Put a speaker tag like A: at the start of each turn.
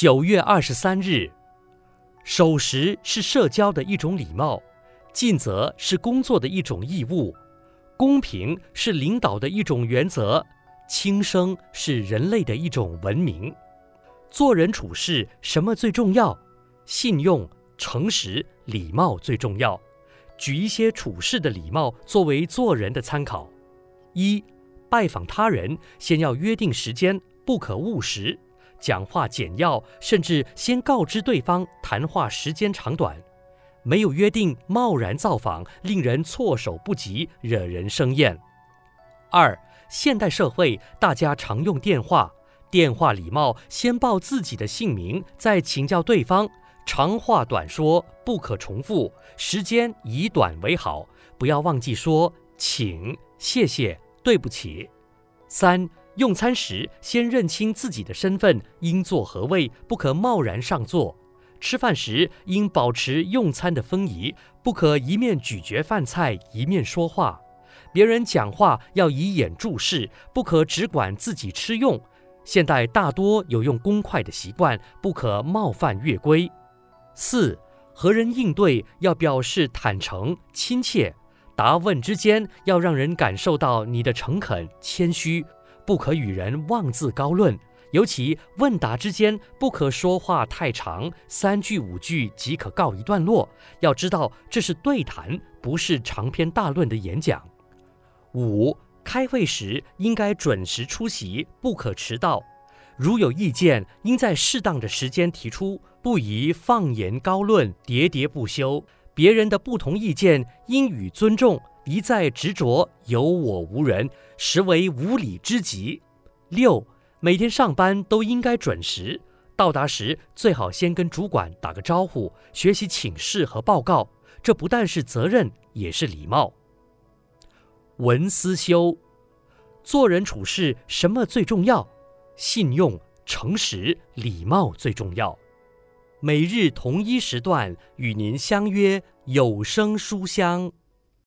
A: 九月二十三日，守时是社交的一种礼貌，尽责是工作的一种义务，公平是领导的一种原则，轻声是人类的一种文明。做人处事什么最重要？信用、诚实、礼貌最重要。举一些处事的礼貌作为做人的参考：一、拜访他人先要约定时间，不可误时。讲话简要，甚至先告知对方谈话时间长短。没有约定，贸然造访，令人措手不及，惹人生厌。二，现代社会大家常用电话，电话礼貌先报自己的姓名，再请教对方。长话短说，不可重复，时间以短为好。不要忘记说请、谢谢、对不起。三。用餐时，先认清自己的身份，应坐何位，不可贸然上座。吃饭时，应保持用餐的风仪，不可一面咀嚼饭菜，一面说话。别人讲话要以眼注视，不可只管自己吃用。现代大多有用公筷的习惯，不可冒犯越规。四，和人应对要表示坦诚亲切，答问之间要让人感受到你的诚恳谦虚。不可与人妄自高论，尤其问答之间不可说话太长，三句五句即可告一段落。要知道这是对谈，不是长篇大论的演讲。五，开会时应该准时出席，不可迟到。如有意见，应在适当的时间提出，不宜放言高论，喋喋不休。别人的不同意见应予尊重。一再执着有我无人，实为无礼之极。六，每天上班都应该准时，到达时最好先跟主管打个招呼，学习请示和报告。这不但是责任，也是礼貌。文思修，做人处事什么最重要？信用、诚实、礼貌最重要。每日同一时段与您相约有声书香。